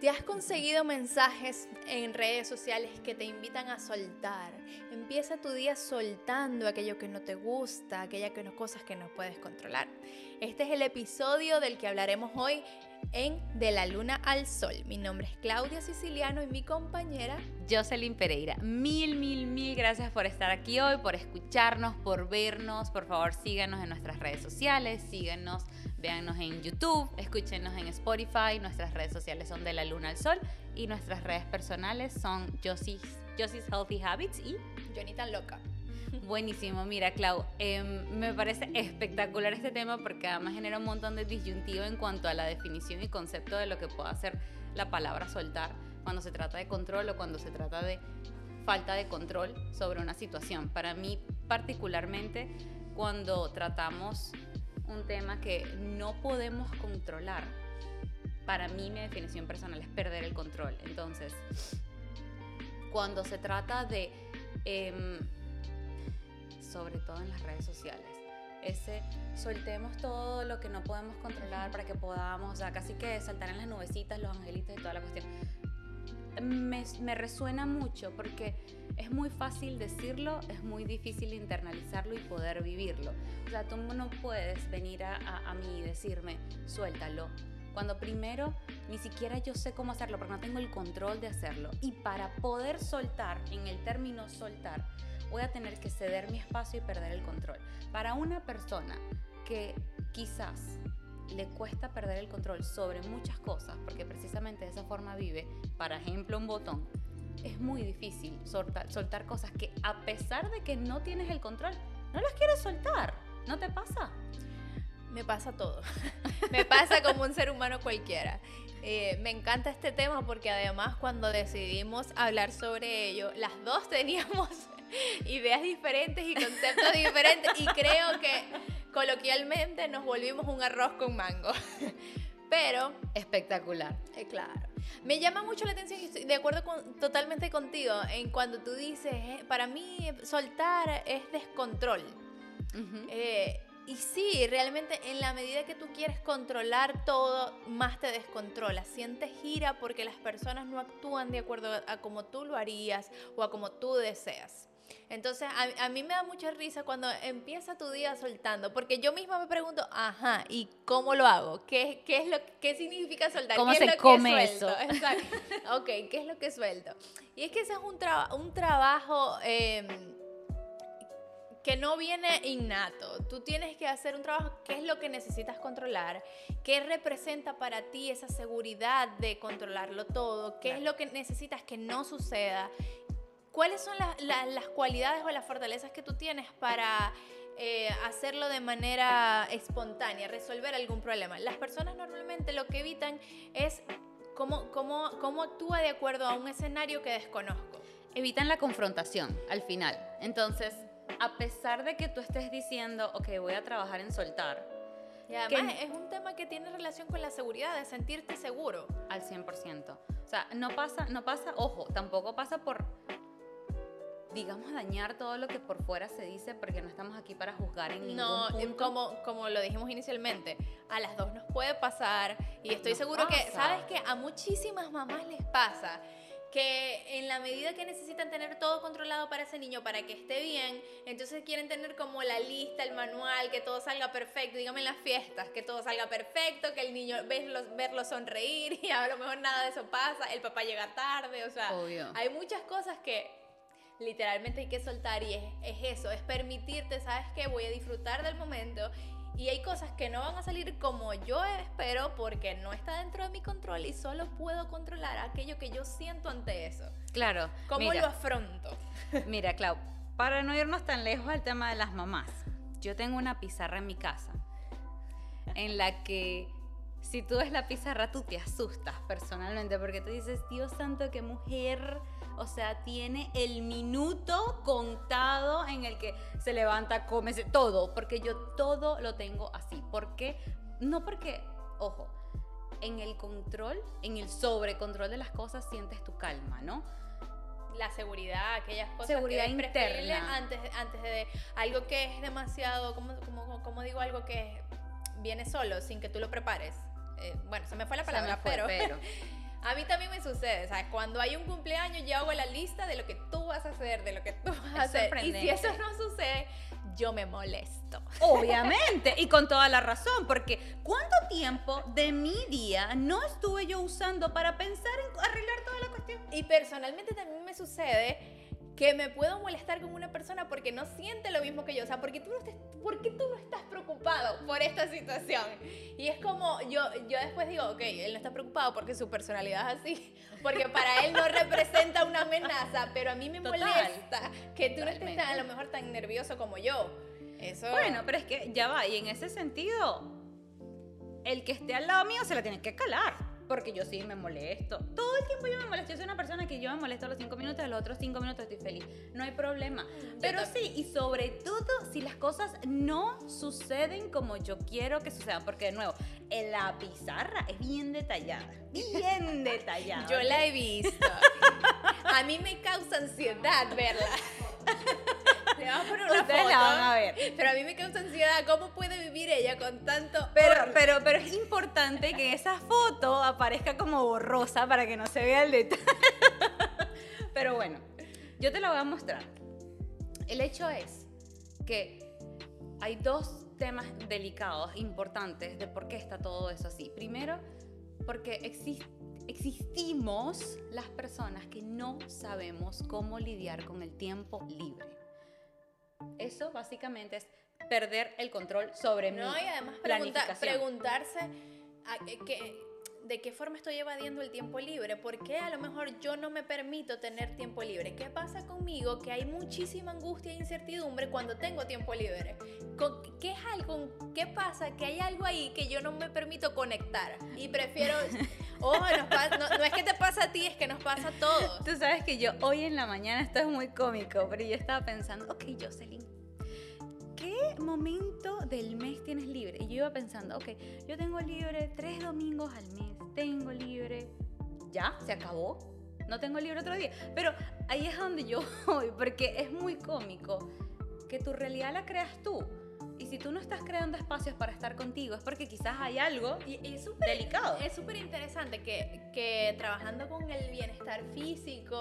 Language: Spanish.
¿Te has conseguido mensajes en redes sociales que te invitan a soltar? Empieza tu día soltando aquello que no te gusta, aquellas que no, cosas que no puedes controlar. Este es el episodio del que hablaremos hoy en De la Luna al Sol. Mi nombre es Claudia Siciliano y mi compañera Jocelyn Pereira. Mil, mil, mil gracias por estar aquí hoy, por escucharnos, por vernos. Por favor, síganos en nuestras redes sociales, síganos Véannos en YouTube, escúchenos en Spotify, nuestras redes sociales son de la luna al sol y nuestras redes personales son Josie's, Healthy Habits y Jonita Loca. Buenísimo, mira Clau, em, me parece espectacular este tema porque además genera un montón de disyuntivo en cuanto a la definición y concepto de lo que puede hacer la palabra soltar cuando se trata de control o cuando se trata de falta de control sobre una situación. Para mí particularmente cuando tratamos un tema que no podemos controlar. Para mí mi definición personal es perder el control. Entonces, cuando se trata de, em, sobre todo en las redes sociales, ese soltemos todo lo que no podemos controlar para que podamos, o sea, casi que saltar en las nubecitas, los angelitos y toda la cuestión. Me, me resuena mucho porque es muy fácil decirlo, es muy difícil internalizarlo y poder vivirlo. O sea, tú no puedes venir a, a, mí y decirme, suéltalo, cuando primero ni siquiera yo sé cómo hacerlo porque no tengo el control de hacerlo. Y para poder soltar, en el término soltar, voy a tener que ceder mi espacio y perder el control. Para una persona que quizás le cuesta perder el control sobre muchas cosas, porque precisamente de esa forma vive, para ejemplo, un botón, es muy difícil soltar, soltar cosas que a pesar de que no tienes el control, no las quieres soltar. ¿No te pasa? Me pasa todo. me pasa como un ser humano cualquiera. Eh, me encanta este tema porque además cuando decidimos hablar sobre ello, las dos teníamos ideas diferentes y conceptos diferentes y creo que coloquialmente nos volvimos un arroz con mango. Pero... Espectacular. Eh, claro. Me llama mucho la atención y estoy de acuerdo con, totalmente contigo en cuando tú dices, eh, para mí soltar es descontrol. Eh, y sí, realmente en la medida que tú quieres controlar todo, más te descontrola. Sientes gira porque las personas no actúan de acuerdo a como tú lo harías o a como tú deseas. Entonces, a, mí me da mucha risa cuando empieza tu día soltando, porque yo misma me pregunto, ajá, ¿y cómo lo hago? ¿Qué, qué es lo, qué significa soltar? ¿Cómo ¿Qué se es lo come que eso? Exacto. ok, ¿qué es lo que suelto? Y es que ese es un, un trabajo... Em, que no viene innato. Tú tienes que hacer un trabajo, qué es lo que necesitas controlar, qué representa para ti esa seguridad de controlarlo todo, qué es lo que necesitas que no suceda ¿Cuáles son las cualidades o las fortalezas que tú tienes para eh, hacerlo de manera espontánea, resolver algún problema? Las personas normalmente lo que evitan es cómo, cómo, cómo actúa de acuerdo a un escenario que desconozco. Evitan la confrontación al final. Entonces, a pesar de que tú estés diciendo, ok, voy a trabajar en soltar, y además es un tema que tiene relación con la seguridad, de sentirte seguro. Al 100%. O sea, no pasa, no pasa, ojo, tampoco pasa por digamos, dañar todo lo que por fuera se dice porque no estamos aquí para juzgar en ningún no, punto. Como, como lo dijimos inicialmente, a las dos nos puede pasar y estoy seguro que, ¿sabes que A muchísimas mamás les pasa que en la medida que necesitan tener todo controlado para ese niño, para que esté bien, entonces quieren tener como la lista, el manual, que todo salga perfecto, dígame en las fiestas, que todo salga perfecto, que el niño verlo, verlo sonreír y a lo mejor nada de eso pasa, el papá llega tarde, o sea, hay muchas cosas que literalmente hay que soltar y es, eso, es permitirte, ¿sabes qué? Voy a disfrutar del momento y hay cosas que no van a salir como yo espero porque no está dentro de mi control y solo puedo controlar aquello que yo siento ante eso. Claro. ¿Cómo lo afronto? Mira, Clau, para no irnos tan lejos al tema de las mamás, yo tengo una pizarra en mi casa en la que si tú ves la pizarra tú te asustas personalmente porque tú dices, Dios santo, qué mujer o sea, tiene el minuto contado en el que se levanta, come, todo, porque yo todo lo tengo así. ¿Por qué? No porque, ojo, en el control, en el sobrecontrol de las cosas sientes tu calma, ¿no? la seguridad, aquellas cosas seguridad interna antes, antes de algo que es demasiado, como, como, digo, algo que viene solo, sin que tú lo prepares. Eh, bueno, se me fue la palabra, pero, A mí también me sucede, ¿sabes? Cuando hay un cumpleaños yo hago la lista de lo que tú vas a hacer, de lo que tú vas a hacer. Y si eso no sucede, yo me molesto. Obviamente, y con toda la razón, porque ¿cuánto tiempo de mi día no estuve yo usando para pensar en arreglar toda la cuestión? Y personalmente también me sucede que me puedo molestar con una persona porque no siente lo mismo que yo. O sea, porque tú no, estás, porque tú no estás preocupado por esta situación. Y es como, yo, yo después digo, ok, él no está preocupado porque su personalidad es así, porque para él no representa una amenaza, pero a mí me molesta que tú no estés a lo mejor tan nervioso como yo. Eso... Bueno, pero es que ya va, y en ese sentido, el que esté al lado mío se la tiene que calar porque yo sí me molesto. Todo el tiempo yo me molesto. Yo soy una persona que yo me molesto a los cinco minutos, a los otros cinco minutos estoy feliz. No hay problema. Pero sí, y sobre todo si las cosas no suceden como yo quiero que sucedan. Porque de nuevo, en la pizarra es bien detallada. Bien detallada. yo la he visto. a mí me causa ansiedad verla. Le vamos a poner una foto. La van a ver. Pero a mí me causa ansiedad. ¿Cómo puede vivir ella con tanto pero, pero, pero es importante que esa foto aparezca como borrosa para que no se vea el detalle. pero bueno, yo te la voy a mostrar. El hecho es que hay dos temas delicados, importantes, de por qué está todo eso así. Primero, porque existimos las personas que no sabemos cómo lidiar con el tiempo libre. Eso básicamente es perder el control sobre no, mi y además preguntarse de qué forma estoy evadiendo el tiempo libre, por qué a lo mejor yo no me permito tener tiempo libre, qué pasa conmigo que hay muchísima angustia e incertidumbre cuando tengo tiempo libre, ¿qué es algo, qué pasa que hay algo ahí que yo no me permito conectar y prefiero, oh, no, no, es que te pasa a ti, es que nos pasa a todos. Tú sabes que yo hoy en la mañana, esto es muy cómico, pero yo estaba pensando, ok, Jocelyn, ¿qué momento del mes tienes libre? Y yo iba pensando, ok, yo tengo libre tres domingos al mes, tengo libre, ya, se acabó, no tengo libre otro día. Pero ahí es donde yo voy, porque es muy cómico que tu realidad la creas tú. Y si tú no estás creando espacios para estar contigo, es porque quizás hay algo y, es delicado. Es súper interesante que, que trabajando con el bienestar físico,